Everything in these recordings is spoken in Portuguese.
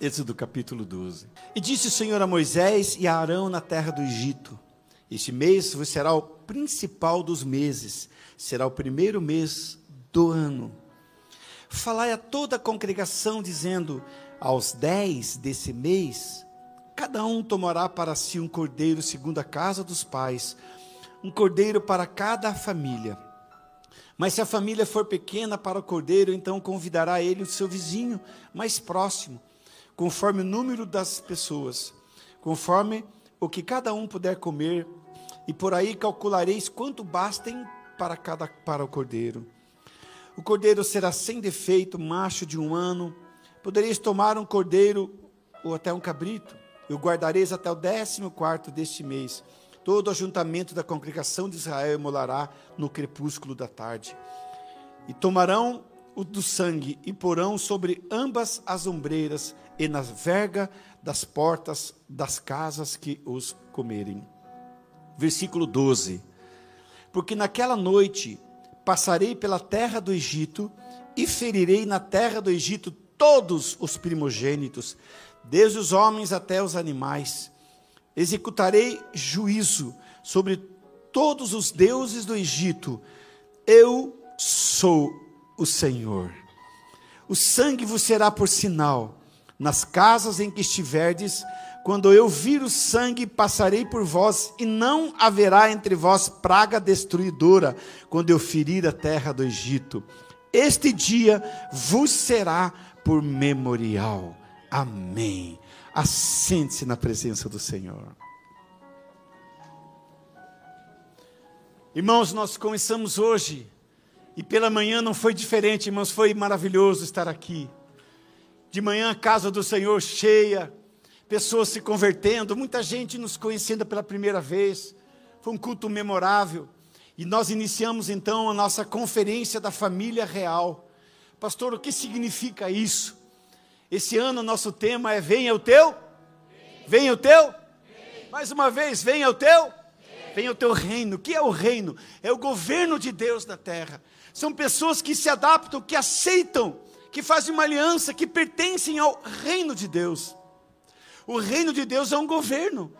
Êxodo capítulo 12. E disse o Senhor a Moisés e a Arão na terra do Egito: Este mês vos será o principal dos meses, será o primeiro mês do ano. Falai a toda a congregação, dizendo: Aos dez desse mês, cada um tomará para si um cordeiro segundo a casa dos pais, um cordeiro para cada família. Mas se a família for pequena para o cordeiro, então convidará ele o seu vizinho mais próximo, conforme o número das pessoas, conforme o que cada um puder comer, e por aí calculareis quanto bastem para cada para o cordeiro. O cordeiro será sem defeito, macho de um ano. Podereis tomar um cordeiro ou até um cabrito, e o guardareis até o décimo quarto deste mês Todo o ajuntamento da congregação de Israel emolará no crepúsculo da tarde. E tomarão o do sangue e porão sobre ambas as ombreiras e na verga das portas das casas que os comerem. Versículo 12. Porque naquela noite passarei pela terra do Egito e ferirei na terra do Egito todos os primogênitos, desde os homens até os animais executarei juízo sobre todos os deuses do Egito. Eu sou o Senhor. O sangue vos será por sinal nas casas em que estiverdes. Quando eu vir o sangue, passarei por vós, e não haverá entre vós praga destruidora, quando eu ferir a terra do Egito. Este dia vos será por memorial. Amém. Assente-se na presença do Senhor. Irmãos, nós começamos hoje, e pela manhã não foi diferente, irmãos, foi maravilhoso estar aqui. De manhã a casa do Senhor cheia, pessoas se convertendo, muita gente nos conhecendo pela primeira vez. Foi um culto memorável. E nós iniciamos então a nossa conferência da família real. Pastor, o que significa isso? Esse ano nosso tema é Venha o teu? Venha o teu? Mais uma vez, venha o teu? Venha o teu reino. O que é o reino? É o governo de Deus na terra. São pessoas que se adaptam, que aceitam, que fazem uma aliança, que pertencem ao reino de Deus. O reino de Deus é um governo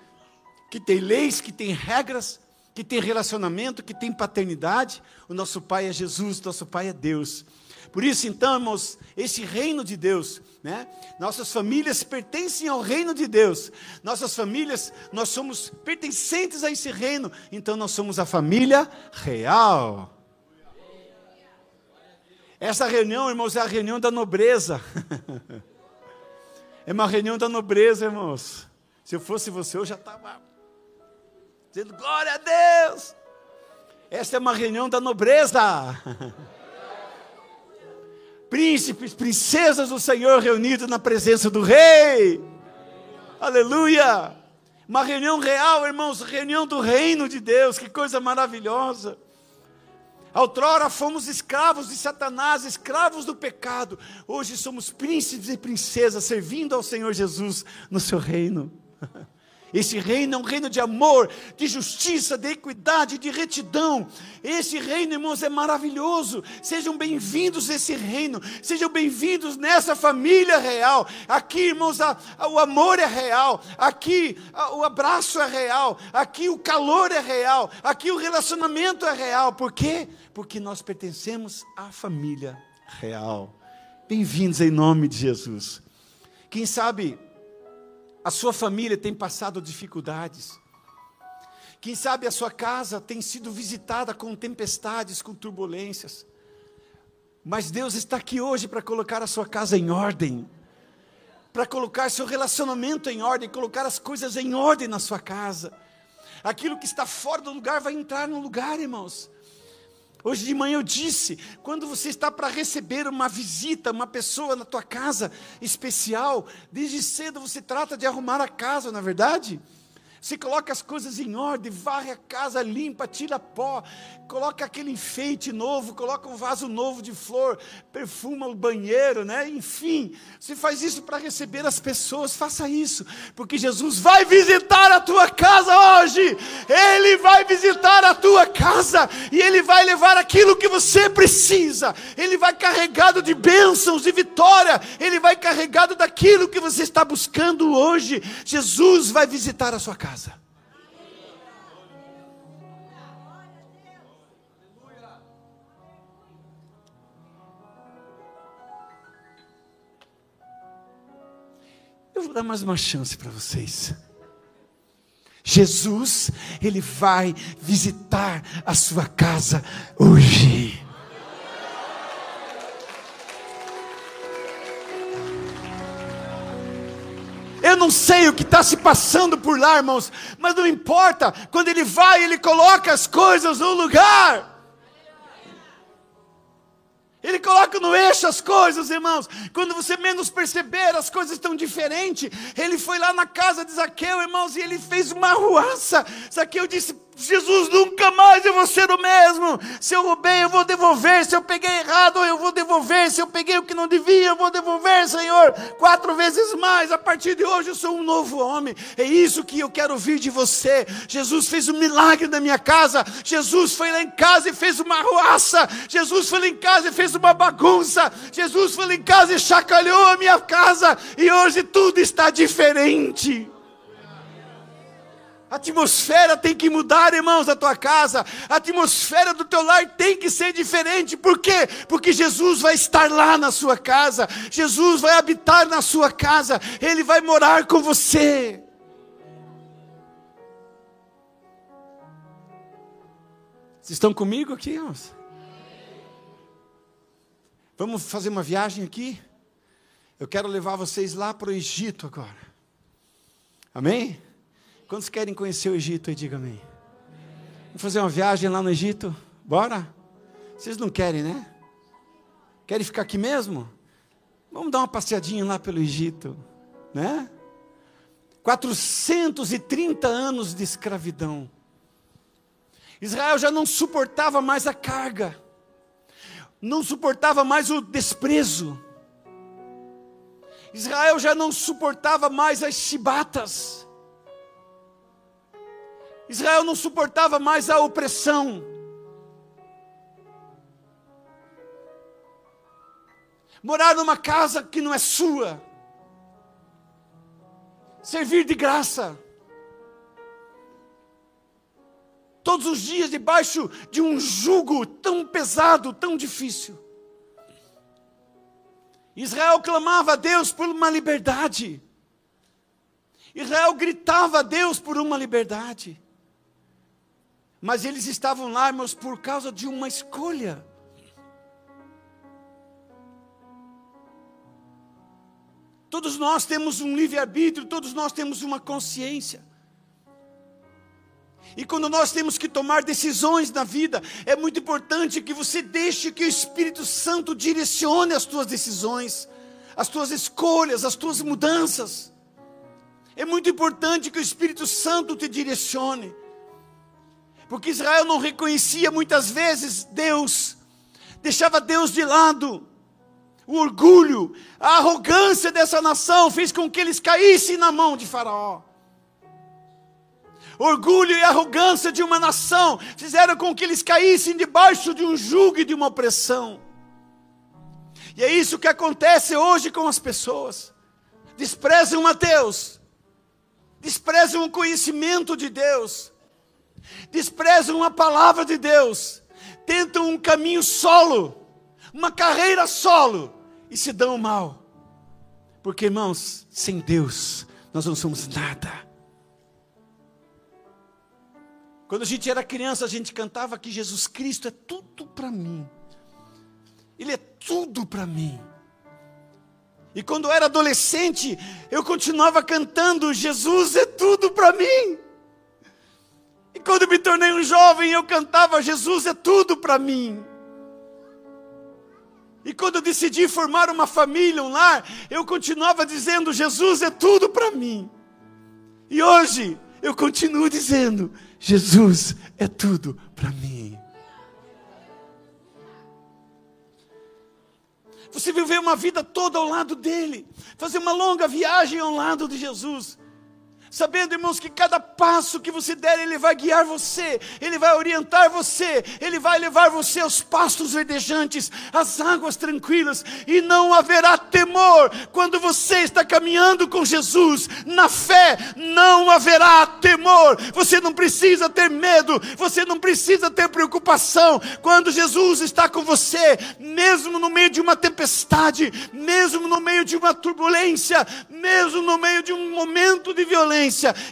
que tem leis, que tem regras, que tem relacionamento, que tem paternidade. O nosso Pai é Jesus, nosso Pai é Deus. Por isso, então, irmãos, esse reino de Deus, né? Nossas famílias pertencem ao reino de Deus. Nossas famílias, nós somos pertencentes a esse reino. Então, nós somos a família real. Essa reunião, irmãos, é a reunião da nobreza. é uma reunião da nobreza, irmãos. Se eu fosse você, eu já estava dizendo glória a Deus. Essa é uma reunião da nobreza. príncipes, princesas do Senhor reunidos na presença do Rei. Aleluia! Uma reunião real, irmãos, reunião do reino de Deus, que coisa maravilhosa. Outrora fomos escravos de Satanás, escravos do pecado. Hoje somos príncipes e princesas servindo ao Senhor Jesus no seu reino. Esse reino é um reino de amor, de justiça, de equidade, de retidão. Esse reino, irmãos, é maravilhoso. Sejam bem-vindos a esse reino. Sejam bem-vindos nessa família real. Aqui, irmãos, a, a, o amor é real. Aqui a, o abraço é real. Aqui o calor é real. Aqui o relacionamento é real. Por quê? Porque nós pertencemos à família real. Bem-vindos em nome de Jesus. Quem sabe a sua família tem passado dificuldades. Quem sabe a sua casa tem sido visitada com tempestades, com turbulências. Mas Deus está aqui hoje para colocar a sua casa em ordem, para colocar seu relacionamento em ordem, colocar as coisas em ordem na sua casa. Aquilo que está fora do lugar vai entrar no lugar, irmãos. Hoje de manhã eu disse, quando você está para receber uma visita, uma pessoa na tua casa especial, desde cedo você trata de arrumar a casa, na é verdade? Você coloca as coisas em ordem, varre a casa, limpa, tira pó, coloca aquele enfeite novo, coloca um vaso novo de flor, perfuma o banheiro, né? Enfim, você faz isso para receber as pessoas, faça isso, porque Jesus vai visitar a tua casa hoje. Ele vai visitar a tua casa e ele vai levar aquilo que você precisa. Ele vai carregado de bênçãos e vitória. Ele vai carregado daquilo que você está buscando hoje. Jesus vai visitar a sua casa casa. Eu vou dar mais uma chance para vocês. Jesus, Ele vai visitar a sua casa hoje. Não sei o que está se passando por lá, irmãos, mas não importa. Quando ele vai, ele coloca as coisas no lugar. Ele coloca no eixo as coisas, irmãos. Quando você menos perceber, as coisas estão diferentes. Ele foi lá na casa de Zaqueu, irmãos, e ele fez uma ruaça. Zaqueu disse: Jesus, nunca mais eu vou ser o mesmo. Se eu roubei, eu vou devolver. Se eu peguei errado, eu vou devolver. Se eu peguei o que não devia, eu vou devolver, Senhor. Quatro vezes mais. A partir de hoje eu sou um novo homem. É isso que eu quero ouvir de você. Jesus fez um milagre na minha casa. Jesus foi lá em casa e fez uma ruaça. Jesus foi lá em casa e fez uma bagunça. Jesus foi lá em casa e chacalhou a minha casa. E hoje tudo está diferente. A atmosfera tem que mudar, irmãos, da tua casa. A atmosfera do teu lar tem que ser diferente. Por quê? Porque Jesus vai estar lá na sua casa. Jesus vai habitar na sua casa. Ele vai morar com você. Vocês estão comigo aqui, irmãos? Vamos fazer uma viagem aqui? Eu quero levar vocês lá para o Egito agora. Amém? Quantos querem conhecer o Egito aí? Diga amém. Vamos fazer uma viagem lá no Egito? Bora? Vocês não querem, né? Querem ficar aqui mesmo? Vamos dar uma passeadinha lá pelo Egito, né? 430 anos de escravidão. Israel já não suportava mais a carga, não suportava mais o desprezo. Israel já não suportava mais as chibatas. Israel não suportava mais a opressão. Morar numa casa que não é sua. Servir de graça. Todos os dias debaixo de um jugo tão pesado, tão difícil. Israel clamava a Deus por uma liberdade. Israel gritava a Deus por uma liberdade. Mas eles estavam lá, irmãos, por causa de uma escolha. Todos nós temos um livre-arbítrio, todos nós temos uma consciência. E quando nós temos que tomar decisões na vida, é muito importante que você deixe que o Espírito Santo direcione as tuas decisões, as tuas escolhas, as tuas mudanças. É muito importante que o Espírito Santo te direcione porque Israel não reconhecia muitas vezes Deus, deixava Deus de lado. O orgulho, a arrogância dessa nação fez com que eles caíssem na mão de Faraó. Orgulho e arrogância de uma nação fizeram com que eles caíssem debaixo de um jugo e de uma opressão. E é isso que acontece hoje com as pessoas. Desprezam a Deus, desprezam o conhecimento de Deus, desprezam a palavra de Deus, tentam um caminho solo, uma carreira solo e se dão mal. Porque, irmãos, sem Deus nós não somos nada. Quando a gente era criança, a gente cantava que Jesus Cristo é tudo para mim. Ele é tudo para mim. E quando eu era adolescente, eu continuava cantando: Jesus é tudo para mim. E quando me tornei um jovem, eu cantava: Jesus é tudo para mim. E quando eu decidi formar uma família, um lar, eu continuava dizendo: Jesus é tudo para mim. E hoje, eu continuo dizendo: Jesus é tudo para mim. Você viver uma vida toda ao lado dele, fazer uma longa viagem ao lado de Jesus sabendo, irmãos, que cada passo que você der, Ele vai guiar você, Ele vai orientar você, Ele vai levar você aos pastos verdejantes, às águas tranquilas, e não haverá temor. Quando você está caminhando com Jesus, na fé, não haverá temor, você não precisa ter medo, você não precisa ter preocupação, quando Jesus está com você, mesmo no meio de uma tempestade, mesmo no meio de uma turbulência, mesmo no meio de um momento de violência,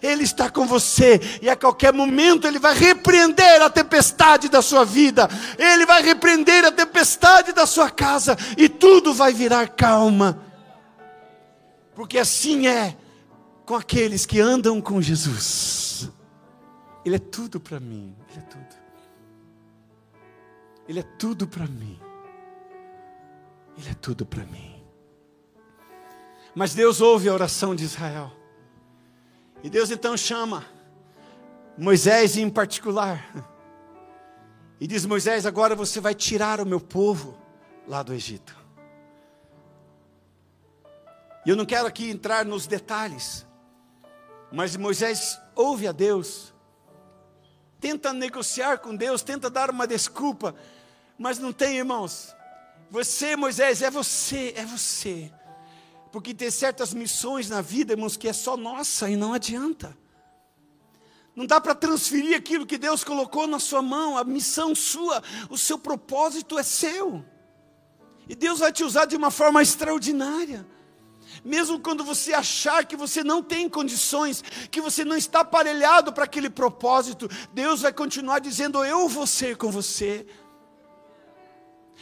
Ele está com você, e a qualquer momento Ele vai repreender a tempestade da sua vida, Ele vai repreender a tempestade da sua casa, e tudo vai virar calma, porque assim é com aqueles que andam com Jesus. Ele é tudo para mim, Ele é tudo. Ele é tudo para mim. Ele é tudo para mim. Mas Deus ouve a oração de Israel. E Deus então chama Moisés em particular. E diz: Moisés, agora você vai tirar o meu povo lá do Egito. E eu não quero aqui entrar nos detalhes, mas Moisés ouve a Deus, tenta negociar com Deus, tenta dar uma desculpa, mas não tem, irmãos. Você, Moisés, é você, é você. Porque tem certas missões na vida, irmãos, que é só nossa e não adianta. Não dá para transferir aquilo que Deus colocou na sua mão, a missão sua, o seu propósito é seu. E Deus vai te usar de uma forma extraordinária. Mesmo quando você achar que você não tem condições, que você não está aparelhado para aquele propósito, Deus vai continuar dizendo: Eu vou ser com você.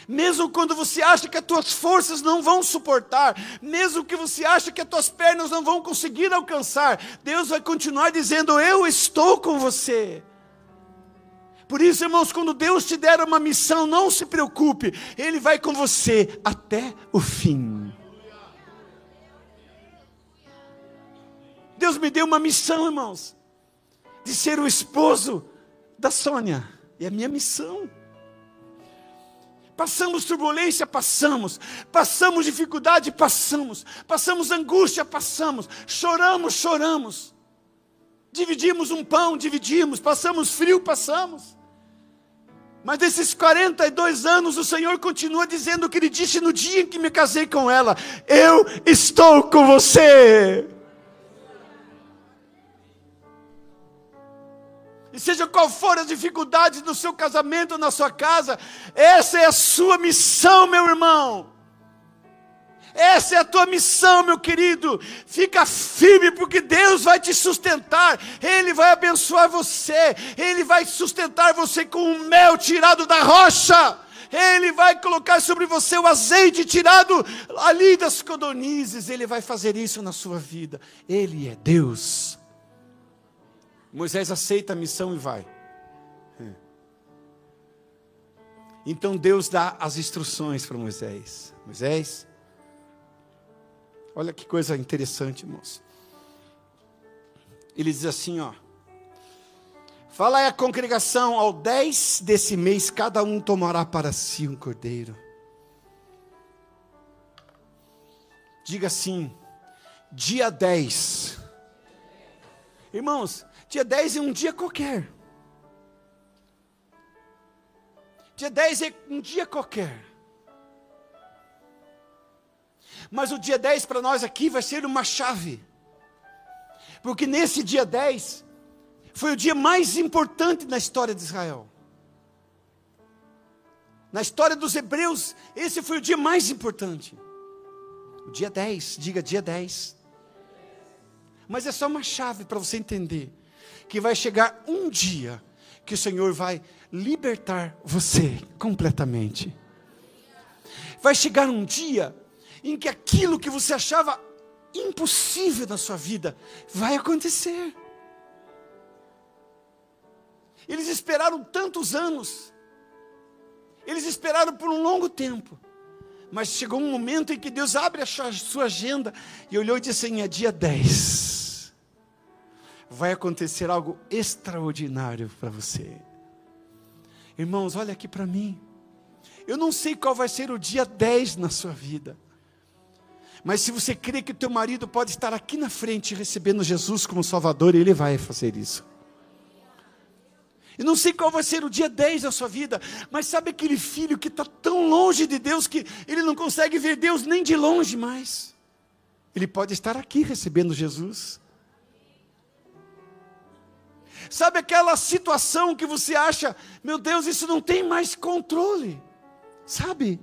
Mesmo quando você acha que as tuas forças não vão suportar, mesmo que você acha que as tuas pernas não vão conseguir alcançar, Deus vai continuar dizendo: Eu estou com você. Por isso, irmãos, quando Deus te der uma missão, não se preocupe, Ele vai com você até o fim. Deus me deu uma missão, irmãos, de ser o esposo da Sônia, é a minha missão. Passamos turbulência, passamos. Passamos dificuldade, passamos. Passamos angústia, passamos. Choramos, choramos. Dividimos um pão, dividimos. Passamos frio, passamos. Mas desses 42 anos, o Senhor continua dizendo o que Ele disse no dia em que me casei com ela: Eu estou com você. E seja qual for as dificuldades do seu casamento, na sua casa, essa é a sua missão, meu irmão. Essa é a tua missão, meu querido. Fica firme, porque Deus vai te sustentar. Ele vai abençoar você. Ele vai sustentar você com o mel tirado da rocha. Ele vai colocar sobre você o azeite tirado ali das codornizes. Ele vai fazer isso na sua vida. Ele é Deus. Moisés aceita a missão e vai. Então Deus dá as instruções para Moisés. Moisés, olha que coisa interessante, irmãos. Ele diz assim, ó. Fala a congregação, ao 10 desse mês, cada um tomará para si um cordeiro. Diga assim, dia 10. Irmãos, Dia 10 é um dia qualquer. Dia 10 é um dia qualquer. Mas o dia 10 para nós aqui vai ser uma chave. Porque nesse dia 10 foi o dia mais importante na história de Israel. Na história dos hebreus, esse foi o dia mais importante. O dia 10, diga dia 10. Mas é só uma chave para você entender que vai chegar um dia que o Senhor vai libertar você completamente. Vai chegar um dia em que aquilo que você achava impossível na sua vida vai acontecer. Eles esperaram tantos anos, eles esperaram por um longo tempo, mas chegou um momento em que Deus abre a sua agenda e olhou e disse assim: é dia 10 vai acontecer algo extraordinário para você. Irmãos, olha aqui para mim. Eu não sei qual vai ser o dia 10 na sua vida. Mas se você crê que o teu marido pode estar aqui na frente recebendo Jesus como Salvador, ele vai fazer isso. Eu não sei qual vai ser o dia 10 da sua vida, mas sabe aquele filho que está tão longe de Deus que ele não consegue ver Deus nem de longe mais? Ele pode estar aqui recebendo Jesus. Sabe aquela situação que você acha, meu Deus, isso não tem mais controle? Sabe?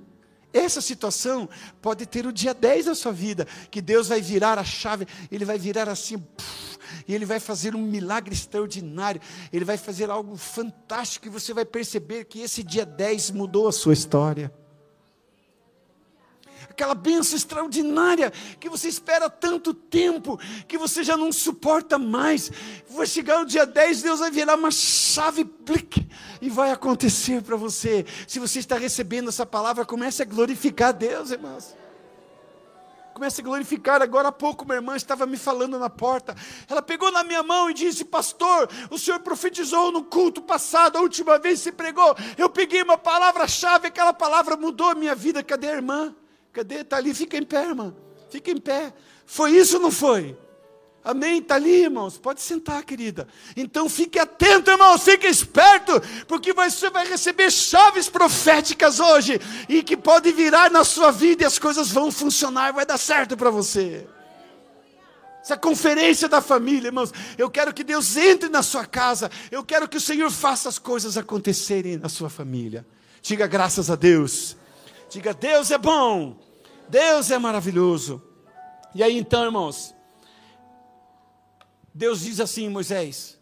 Essa situação pode ter o dia 10 da sua vida, que Deus vai virar a chave, Ele vai virar assim, puf, e Ele vai fazer um milagre extraordinário, Ele vai fazer algo fantástico, e você vai perceber que esse dia 10 mudou a sua história aquela bênção extraordinária que você espera tanto tempo, que você já não suporta mais. Vai chegar o dia 10, Deus vai virar uma chave plic, e vai acontecer para você. Se você está recebendo essa palavra, comece a glorificar Deus, irmãos. Comece a glorificar. Agora há pouco, minha irmã estava me falando na porta. Ela pegou na minha mão e disse: Pastor, o senhor profetizou no culto passado, a última vez se pregou. Eu peguei uma palavra-chave, aquela palavra mudou a minha vida. Cadê a irmã? Cadê? Está ali, fica em pé, irmã. Fica em pé. Foi isso ou não foi? Amém? Está ali, irmãos. Pode sentar, querida. Então fique atento, irmãos. Fique esperto, porque você vai receber chaves proféticas hoje e que pode virar na sua vida e as coisas vão funcionar, vai dar certo para você. Essa conferência da família, irmãos. Eu quero que Deus entre na sua casa. Eu quero que o Senhor faça as coisas acontecerem na sua família. Diga graças a Deus. Diga, Deus é bom, Deus é maravilhoso. E aí então, irmãos, Deus diz assim, Moisés,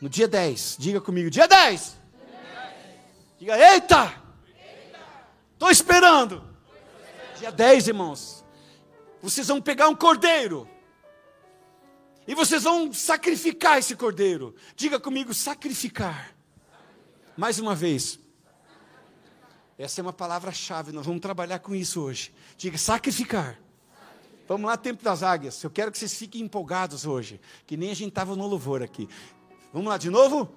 no dia 10, diga comigo, dia 10. Diga, eita! Estou esperando. Dia 10, irmãos. Vocês vão pegar um cordeiro. E vocês vão sacrificar esse cordeiro. Diga comigo, sacrificar. Mais uma vez. Essa é uma palavra-chave, nós vamos trabalhar com isso hoje. Diga, sacrificar. Vamos lá, tempo das águias. Eu quero que vocês fiquem empolgados hoje, que nem a gente estava no louvor aqui. Vamos lá de novo?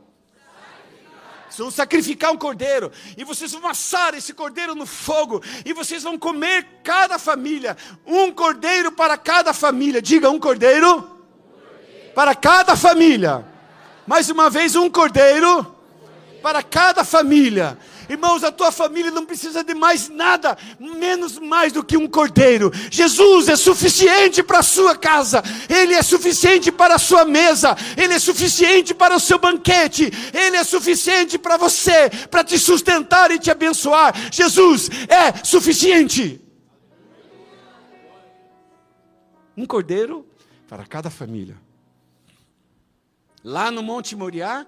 Vocês vão sacrificar um cordeiro, e vocês vão assar esse cordeiro no fogo, e vocês vão comer cada família, um cordeiro para cada família. Diga um cordeiro, um cordeiro. para cada família. Mais uma vez, um cordeiro para cada família. Irmãos, a tua família não precisa de mais nada, menos mais do que um cordeiro. Jesus é suficiente para a sua casa, Ele é suficiente para a sua mesa, Ele é suficiente para o seu banquete, Ele é suficiente para você, para te sustentar e te abençoar. Jesus é suficiente. Um cordeiro para cada família. Lá no Monte Moriá,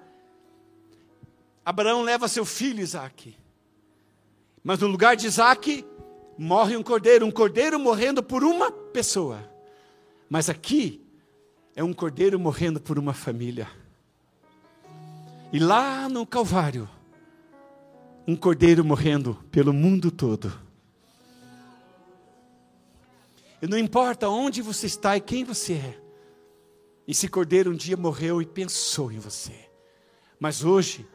Abraão leva seu filho Isaac. Mas no lugar de Isaac, morre um cordeiro, um cordeiro morrendo por uma pessoa. Mas aqui, é um cordeiro morrendo por uma família. E lá no Calvário, um cordeiro morrendo pelo mundo todo. E não importa onde você está e quem você é, esse cordeiro um dia morreu e pensou em você. Mas hoje,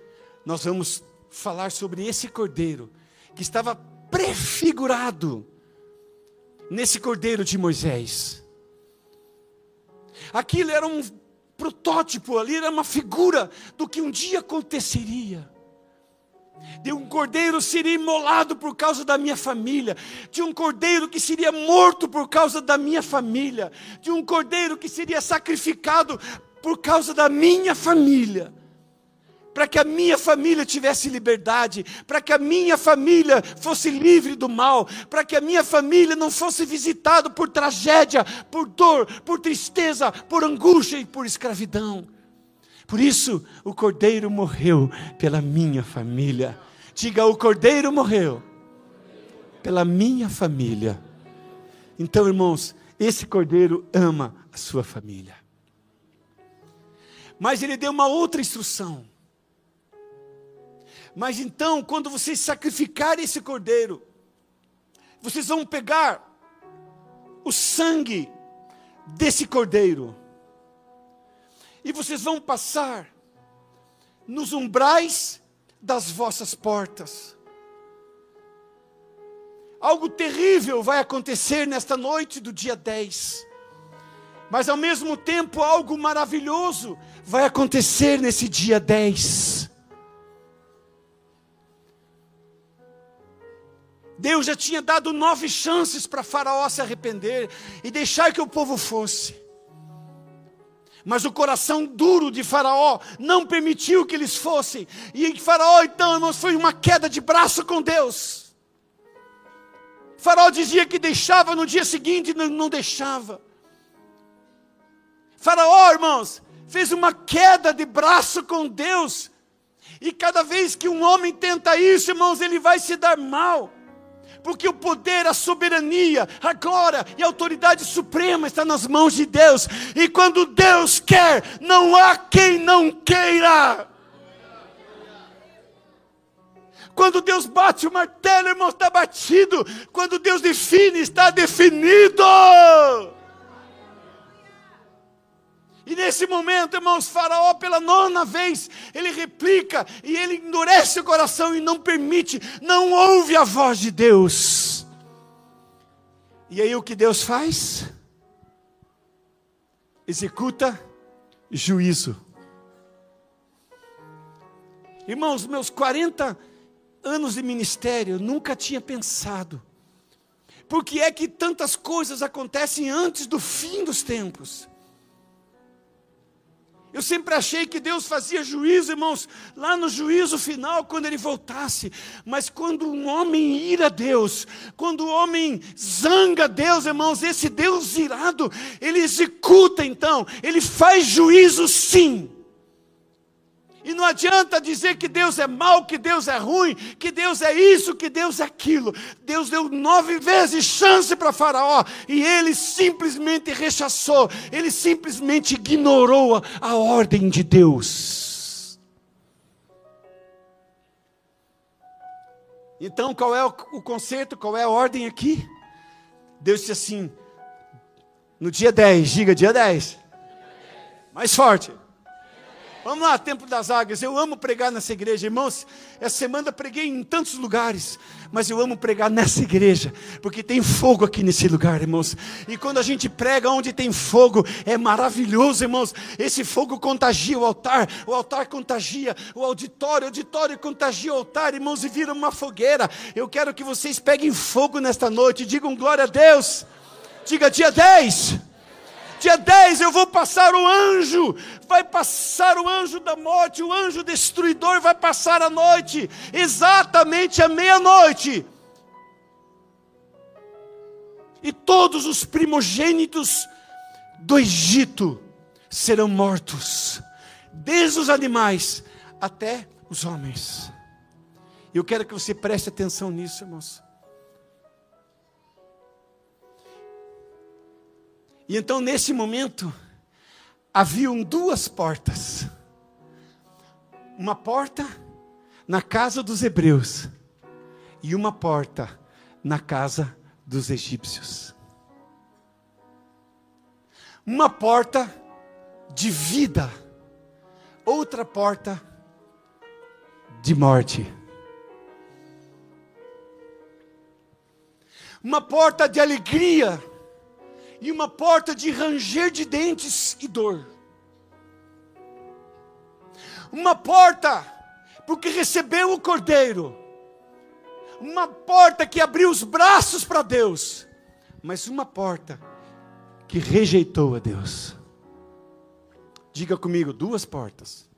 nós vamos falar sobre esse cordeiro que estava prefigurado nesse cordeiro de Moisés. Aquilo era um protótipo, ali era uma figura do que um dia aconteceria. De um cordeiro seria imolado por causa da minha família, de um cordeiro que seria morto por causa da minha família, de um cordeiro que seria sacrificado por causa da minha família para que a minha família tivesse liberdade, para que a minha família fosse livre do mal, para que a minha família não fosse visitada por tragédia, por dor, por tristeza, por angústia e por escravidão. Por isso, o cordeiro morreu pela minha família. Diga, o cordeiro morreu pela minha família. Então, irmãos, esse cordeiro ama a sua família. Mas ele deu uma outra instrução. Mas então, quando vocês sacrificarem esse cordeiro, vocês vão pegar o sangue desse cordeiro e vocês vão passar nos umbrais das vossas portas. Algo terrível vai acontecer nesta noite do dia 10. Mas ao mesmo tempo, algo maravilhoso vai acontecer nesse dia 10. Deus já tinha dado nove chances para Faraó se arrepender e deixar que o povo fosse. Mas o coração duro de Faraó não permitiu que eles fossem. E Faraó, então, irmãos, foi uma queda de braço com Deus. Faraó dizia que deixava no dia seguinte, não, não deixava. Faraó, irmãos, fez uma queda de braço com Deus. E cada vez que um homem tenta isso, irmãos, ele vai se dar mal. Porque o poder, a soberania, a glória e a autoridade suprema está nas mãos de Deus. E quando Deus quer, não há quem não queira. Quando Deus bate o martelo, irmão, está batido. Quando Deus define, está definido. E nesse momento, irmãos, Faraó, pela nona vez, ele replica e ele endurece o coração e não permite, não ouve a voz de Deus. E aí o que Deus faz? Executa juízo. Irmãos, meus 40 anos de ministério, nunca tinha pensado. Por que é que tantas coisas acontecem antes do fim dos tempos? Eu sempre achei que Deus fazia juízo, irmãos, lá no juízo final, quando ele voltasse. Mas quando um homem ira Deus, quando o homem zanga Deus, irmãos, esse Deus irado, ele executa então, ele faz juízo sim. E não adianta dizer que Deus é mau, que Deus é ruim, que Deus é isso, que Deus é aquilo. Deus deu nove vezes chance para Faraó e ele simplesmente rechaçou, ele simplesmente ignorou a, ordem de Deus. Então, qual é o, o conceito, qual é a ordem aqui? Deus disse assim, no dia 10, diga dia 10. Mais forte. Vamos lá, Templo das Águias. Eu amo pregar nessa igreja, irmãos. Essa semana preguei em tantos lugares, mas eu amo pregar nessa igreja, porque tem fogo aqui nesse lugar, irmãos. E quando a gente prega onde tem fogo, é maravilhoso, irmãos. Esse fogo contagia o altar, o altar contagia o auditório, o auditório contagia o altar, irmãos, e vira uma fogueira. Eu quero que vocês peguem fogo nesta noite, digam glória a Deus. Diga dia 10. Dia 10 eu vou passar o anjo, vai passar o anjo da morte, o anjo destruidor vai passar a noite, exatamente à meia-noite. E todos os primogênitos do Egito serão mortos, desde os animais até os homens. Eu quero que você preste atenção nisso, irmãos. E então, nesse momento, haviam duas portas. Uma porta na casa dos hebreus e uma porta na casa dos egípcios. Uma porta de vida, outra porta de morte. Uma porta de alegria, e uma porta de ranger de dentes e dor. Uma porta, porque recebeu o cordeiro. Uma porta que abriu os braços para Deus, mas uma porta que rejeitou a Deus. Diga comigo, duas portas.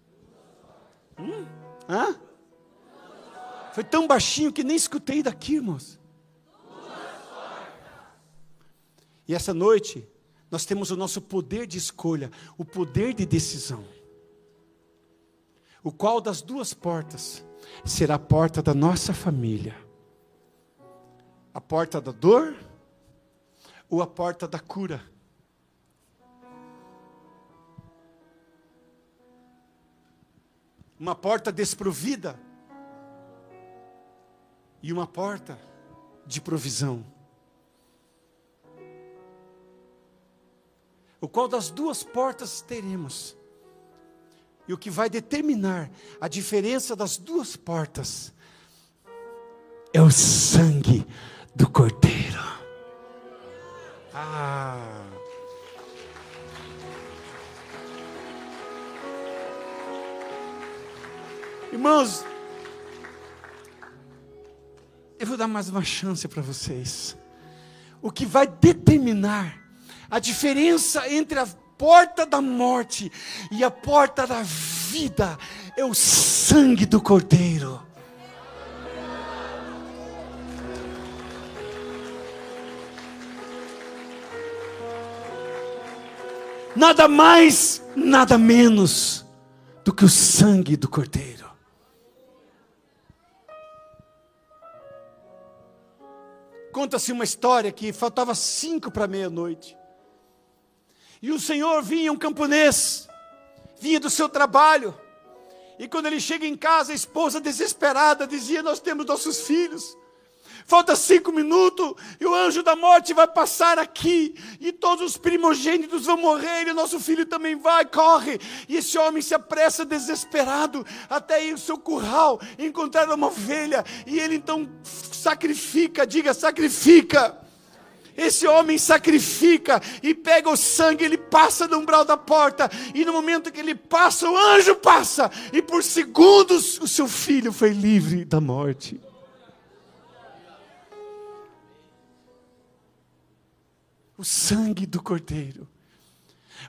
Hum? Hã? Foi tão baixinho que nem escutei daqui, irmãos. E essa noite, nós temos o nosso poder de escolha, o poder de decisão. O qual das duas portas será a porta da nossa família? A porta da dor ou a porta da cura? Uma porta desprovida e uma porta de provisão. O qual das duas portas teremos? E o que vai determinar a diferença das duas portas é o sangue do Cordeiro. Ah. Irmãos, eu vou dar mais uma chance para vocês. O que vai determinar a diferença entre a porta da morte e a porta da vida é o sangue do Cordeiro. Nada mais, nada menos do que o sangue do Cordeiro. Conta-se uma história que faltava cinco para meia-noite. E o Senhor vinha, um camponês, vinha do seu trabalho. E quando ele chega em casa, a esposa desesperada dizia: Nós temos nossos filhos. Falta cinco minutos e o anjo da morte vai passar aqui, e todos os primogênitos vão morrer, e o nosso filho também vai, corre. E esse homem se apressa desesperado até ir ao seu curral, encontrar uma ovelha, e ele então sacrifica, diga sacrifica esse homem sacrifica e pega o sangue, ele passa no umbral da porta, e no momento que ele passa, o anjo passa, e por segundos o seu filho foi livre da morte. O sangue do Cordeiro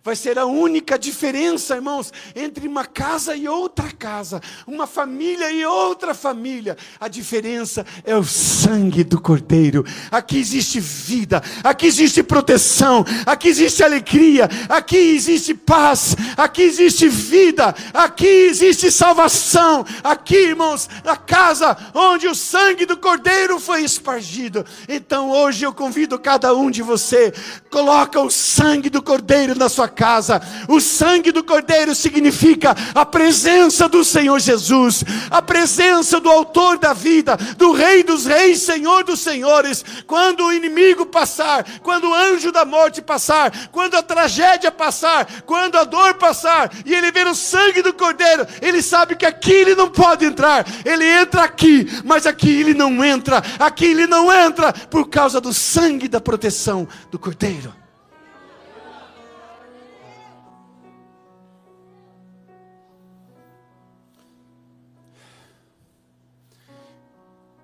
Vai ser a única diferença, irmãos, entre uma casa e outra casa, uma família e outra família. A diferença é o sangue do Cordeiro. Aqui existe vida, aqui existe proteção, aqui existe alegria, aqui existe paz, aqui existe vida, aqui existe salvação. Aqui, irmãos, na casa onde o sangue do Cordeiro foi espargido. Então hoje eu convido cada um de você, coloca o sangue do Cordeiro na sua casa. O sangue do Cordeiro significa a presença do Senhor Jesus, a presença do Autor da vida, do Rei dos Reis, Senhor dos Senhores. Quando o inimigo passar, quando o anjo da morte passar, quando a tragédia passar, quando a dor passar, e ele vê o sangue do Cordeiro, ele sabe que aqui ele não pode entrar. Ele entra aqui, mas aqui ele não entra. Aqui ele não entra por causa do sangue da proteção do Cordeiro.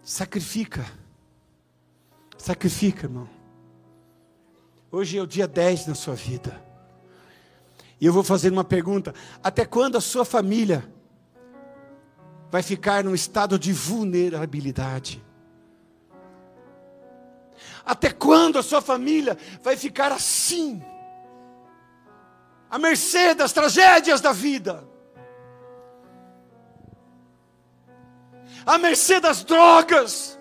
Sacrifica. Sacrifica, irmão. Hoje é o dia 10 na sua vida. E eu vou fazer uma pergunta: até quando a sua família vai ficar num estado de vulnerabilidade? Até quando a sua família vai ficar assim? À mercê das tragédias da vida? À mercê das drogas,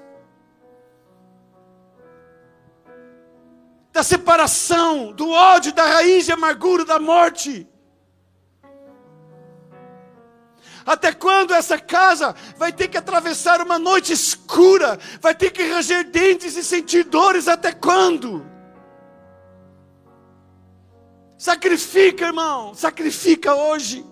da separação, do ódio, da raiz de amargura da morte. Até quando essa casa vai ter que atravessar uma noite escura, vai ter que ranger dentes e sentir dores? Até quando? Sacrifica, irmão, sacrifica hoje.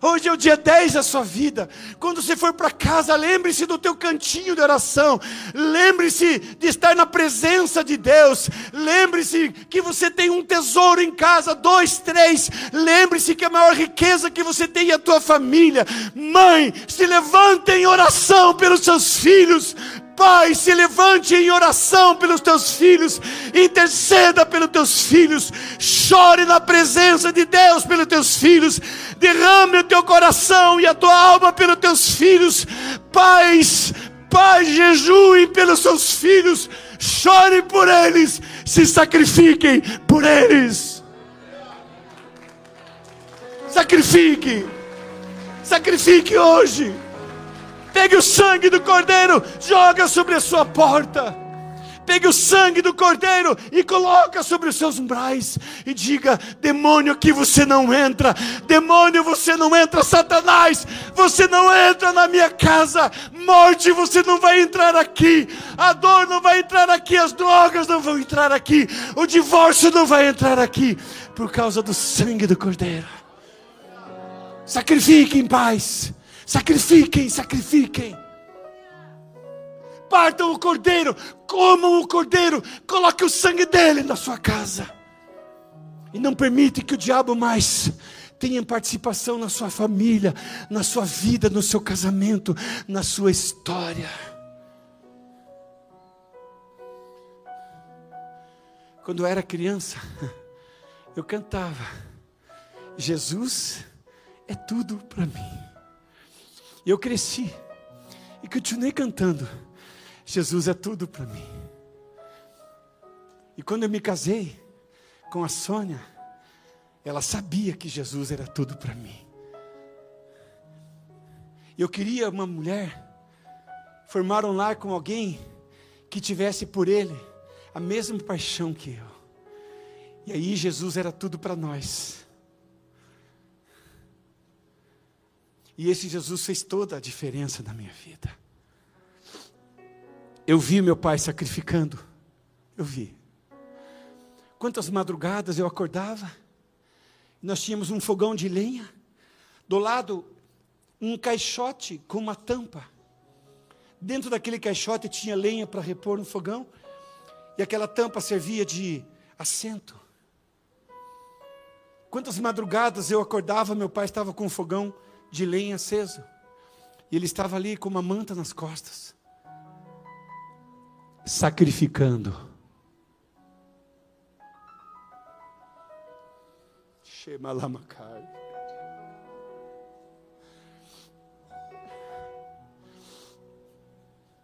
Hoje é o dia 10 da sua vida. Quando você for para casa, lembre-se do teu cantinho de oração. Lembre-se de estar na presença de Deus. Lembre-se que você tem um tesouro em casa, dois, três. Lembre-se que a maior riqueza que você tem é a tua família. Mãe, se levante em oração pelos seus filhos. Pai, se levante em oração pelos teus filhos, interceda pelos teus filhos, chore na presença de Deus pelos teus filhos, derrame o teu coração e a tua alma pelos teus filhos, pais, Pai, jejue pelos seus filhos, chore por eles, se sacrifiquem por eles. Sacrifique, sacrifique hoje. Pegue o sangue do cordeiro, joga sobre a sua porta. Pegue o sangue do cordeiro e coloca sobre os seus umbrais e diga: demônio, aqui você não entra. Demônio, você não entra. Satanás, você não entra na minha casa. Morte, você não vai entrar aqui. A dor não vai entrar aqui. As drogas não vão entrar aqui. O divórcio não vai entrar aqui por causa do sangue do cordeiro. Sacrifiquem, pais. Sacrifiquem, sacrifiquem. Partam o cordeiro, comam o cordeiro, coloque o sangue dele na sua casa. E não permite que o diabo mais tenha participação na sua família, na sua vida, no seu casamento, na sua história. Quando eu era criança, eu cantava: Jesus é tudo para mim. E eu cresci e continuei cantando: Jesus é tudo para mim. E quando eu me casei com a Sônia, ela sabia que Jesus era tudo para mim. Eu queria uma mulher, formar um lar com alguém que tivesse por ele a mesma paixão que eu. E aí Jesus era tudo para nós. E esse Jesus fez toda a diferença na minha vida. Eu vi meu pai sacrificando. Eu vi. Quantas madrugadas eu acordava. Nós tínhamos um fogão de lenha. Do lado, um caixote com uma tampa. Dentro daquele caixote tinha lenha para repor no fogão. E aquela tampa servia de assento. Quantas madrugadas eu acordava, meu pai estava com um fogão de lenha aceso. E ele estava ali com uma manta nas costas, sacrificando.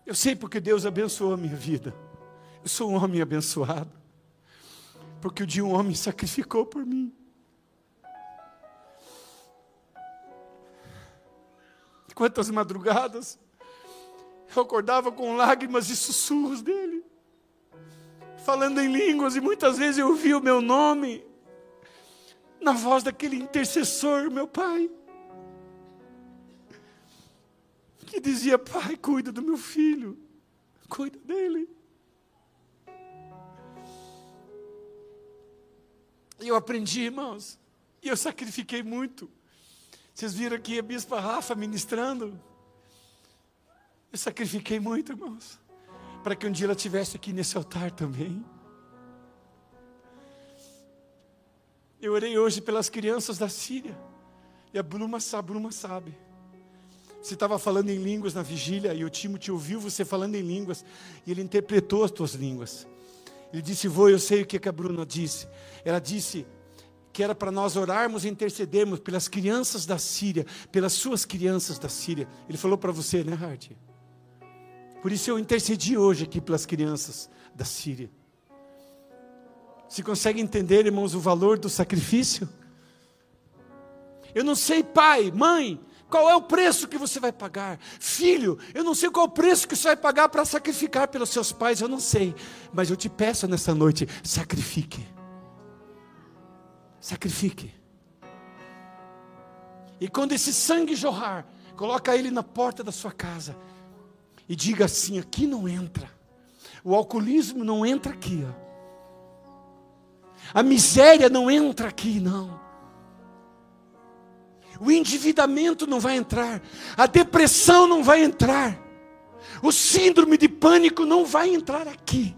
Eu sei porque Deus abençoou a minha vida. Eu sou um homem abençoado. Porque o dia um homem sacrificou por mim. Quantas madrugadas eu acordava com lágrimas e sussurros dele, falando em línguas, e muitas vezes eu ouvia o meu nome na voz daquele intercessor, meu pai, que dizia: Pai, cuida do meu filho, cuida dele. E eu aprendi, irmãos, e eu sacrifiquei muito. Vocês viram aqui a bispa Rafa ministrando? Eu sacrifiquei muito, irmãos, para que um dia ela estivesse aqui nesse altar também. Eu orei hoje pelas crianças da Síria. E a Bruma sabe, Bruma sabe. Você estava falando em línguas na vigília e o Timo te ouviu você falando em línguas e ele interpretou as tuas línguas. Ele disse: Vou, eu sei o que a Bruna disse. Ela disse: que era para nós orarmos e intercedermos pelas crianças da Síria, pelas suas crianças da Síria. Ele falou para você, né, Hart? Por isso eu intercedi hoje aqui pelas crianças da Síria. Se consegue entender, irmãos, o valor do sacrifício? Eu não sei, pai, mãe, qual é o preço que você vai pagar? Filho, eu não sei qual é o preço que você vai pagar para sacrificar pelos seus pais, eu não sei. Mas eu te peço nessa noite, sacrifique. Sacrifique. E quando esse sangue jorrar, coloca ele na porta da sua casa e diga assim: aqui não entra. O alcoolismo não entra aqui, ó. A miséria não entra aqui, não. O endividamento não vai entrar. A depressão não vai entrar. O síndrome de pânico não vai entrar aqui.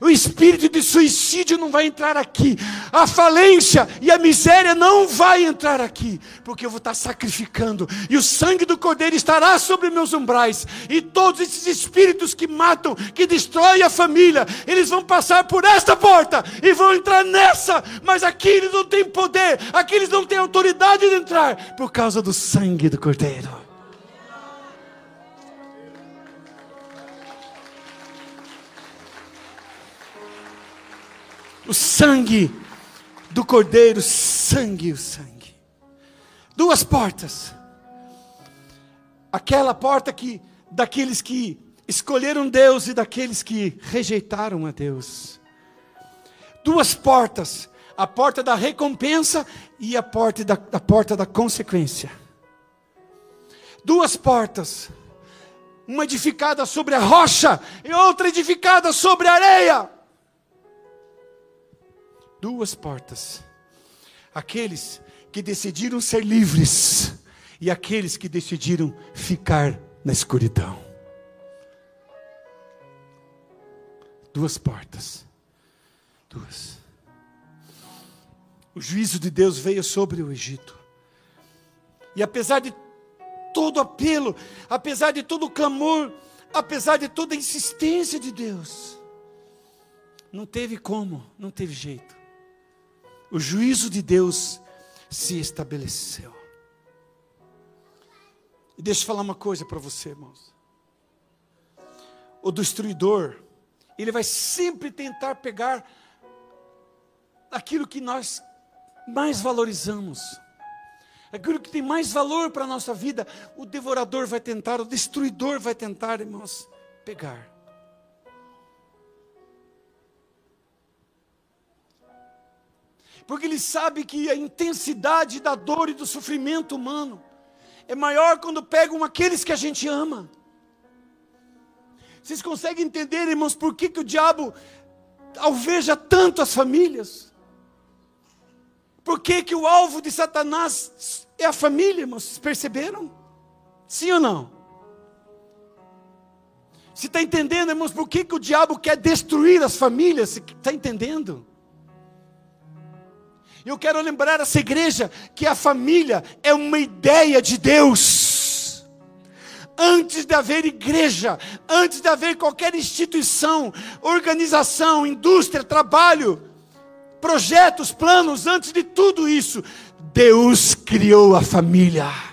O espírito de suicídio não vai entrar aqui. A falência e a miséria não vai entrar aqui, porque eu vou estar sacrificando e o sangue do Cordeiro estará sobre meus umbrais. E todos esses espíritos que matam, que destroem a família, eles vão passar por esta porta e vão entrar nessa, mas aqui eles não têm poder, aqui eles não têm autoridade de entrar por causa do sangue do Cordeiro. O sangue do cordeiro, sangue, o sangue. Duas portas. Aquela porta que daqueles que escolheram Deus e daqueles que rejeitaram a Deus. Duas portas, a porta da recompensa e a porta da, a porta da consequência. Duas portas, uma edificada sobre a rocha e outra edificada sobre a areia duas portas. Aqueles que decidiram ser livres e aqueles que decidiram ficar na escuridão. Duas portas. Duas. O juízo de Deus veio sobre o Egito. E apesar de todo apelo, apesar de todo clamor, apesar de toda insistência de Deus, não teve como, não teve jeito. O juízo de Deus se estabeleceu. E deixa eu falar uma coisa para você, irmãos. O destruidor, ele vai sempre tentar pegar aquilo que nós mais valorizamos, aquilo que tem mais valor para a nossa vida, o devorador vai tentar, o destruidor vai tentar, irmãos, pegar. Porque ele sabe que a intensidade da dor e do sofrimento humano é maior quando pegam aqueles que a gente ama. Vocês conseguem entender, irmãos, por que, que o diabo alveja tanto as famílias? Por que, que o alvo de Satanás é a família, irmãos? Vocês perceberam? Sim ou não? Você está entendendo, irmãos, por que, que o diabo quer destruir as famílias? Você está entendendo? Eu quero lembrar essa igreja que a família é uma ideia de Deus. Antes de haver igreja, antes de haver qualquer instituição, organização, indústria, trabalho, projetos, planos, antes de tudo isso, Deus criou a família.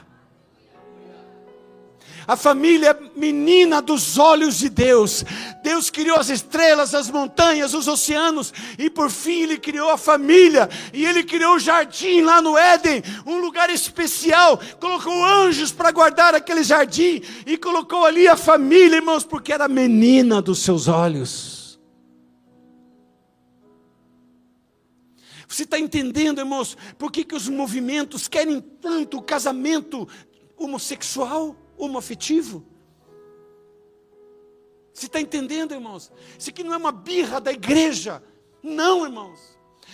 A família é menina dos olhos de Deus. Deus criou as estrelas, as montanhas, os oceanos, e por fim Ele criou a família. E Ele criou o jardim lá no Éden, um lugar especial. Colocou anjos para guardar aquele jardim, e colocou ali a família, irmãos, porque era menina dos seus olhos. Você está entendendo, irmãos, por que, que os movimentos querem tanto o casamento homossexual? Homoafetivo. Você está entendendo, irmãos? Isso aqui não é uma birra da igreja. Não, irmãos.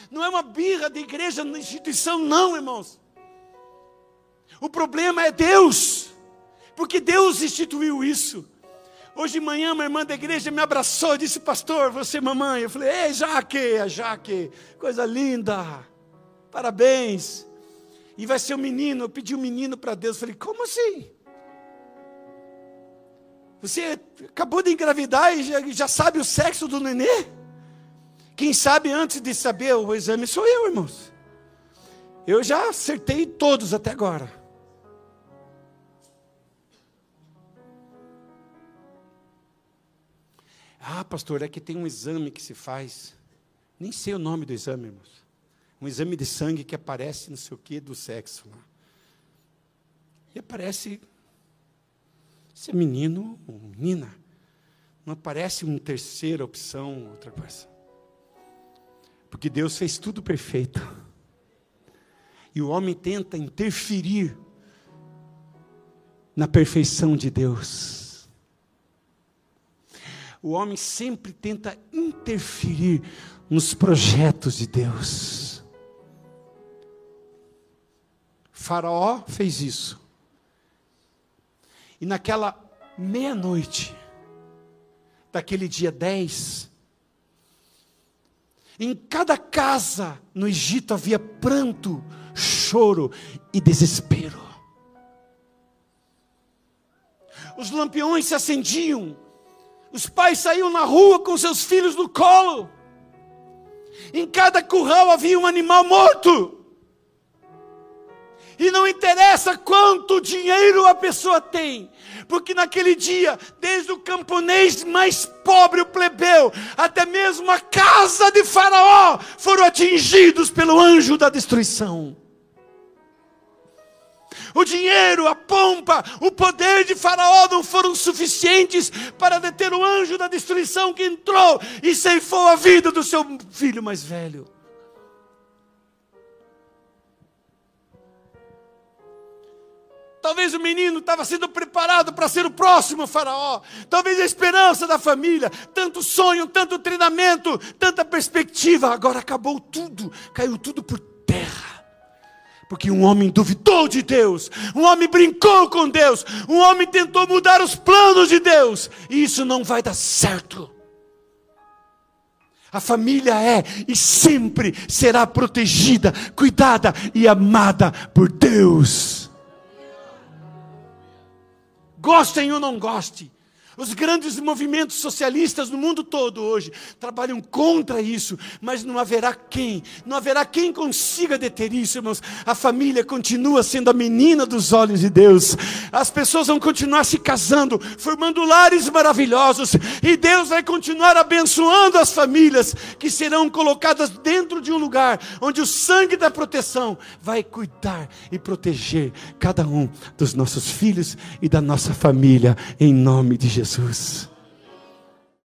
Não é uma birra da igreja na instituição, não, irmãos. O problema é Deus. Porque Deus instituiu isso. Hoje de manhã, uma irmã da igreja me abraçou e disse, pastor, você mamãe. Eu falei, ei, Jaque, a Jaque, coisa linda, parabéns. E vai ser um menino, eu pedi um menino para Deus. Eu falei, como assim? Você acabou de engravidar e já, já sabe o sexo do nenê? Quem sabe antes de saber o exame sou eu, irmãos. Eu já acertei todos até agora. Ah, pastor, é que tem um exame que se faz. Nem sei o nome do exame, irmãos. Um exame de sangue que aparece não sei o que do sexo lá. E aparece se é menino ou menina. Não aparece uma terceira opção, outra coisa. Porque Deus fez tudo perfeito. E o homem tenta interferir na perfeição de Deus. O homem sempre tenta interferir nos projetos de Deus. Faraó fez isso. E naquela meia-noite, daquele dia 10, em cada casa no Egito havia pranto, choro e desespero. Os lampiões se acendiam, os pais saíam na rua com seus filhos no colo, em cada curral havia um animal morto. E não interessa quanto dinheiro a pessoa tem, porque naquele dia, desde o camponês mais pobre, o plebeu, até mesmo a casa de Faraó, foram atingidos pelo anjo da destruição. O dinheiro, a pompa, o poder de Faraó não foram suficientes para deter o anjo da destruição que entrou e ceifou a vida do seu filho mais velho. Talvez o menino estava sendo preparado para ser o próximo faraó. Talvez a esperança da família, tanto sonho, tanto treinamento, tanta perspectiva. Agora acabou tudo, caiu tudo por terra. Porque um homem duvidou de Deus, um homem brincou com Deus, um homem tentou mudar os planos de Deus, e isso não vai dar certo. A família é e sempre será protegida, cuidada e amada por Deus. Gostem ou não gostem, os grandes movimentos socialistas no mundo todo hoje trabalham contra isso, mas não haverá quem, não haverá quem consiga deter isso, irmãos. A família continua sendo a menina dos olhos de Deus. As pessoas vão continuar se casando, formando lares maravilhosos, e Deus vai continuar abençoando as famílias que serão colocadas dentro de um lugar onde o sangue da proteção vai cuidar e proteger cada um dos nossos filhos e da nossa família em nome de Jesus. Jesus.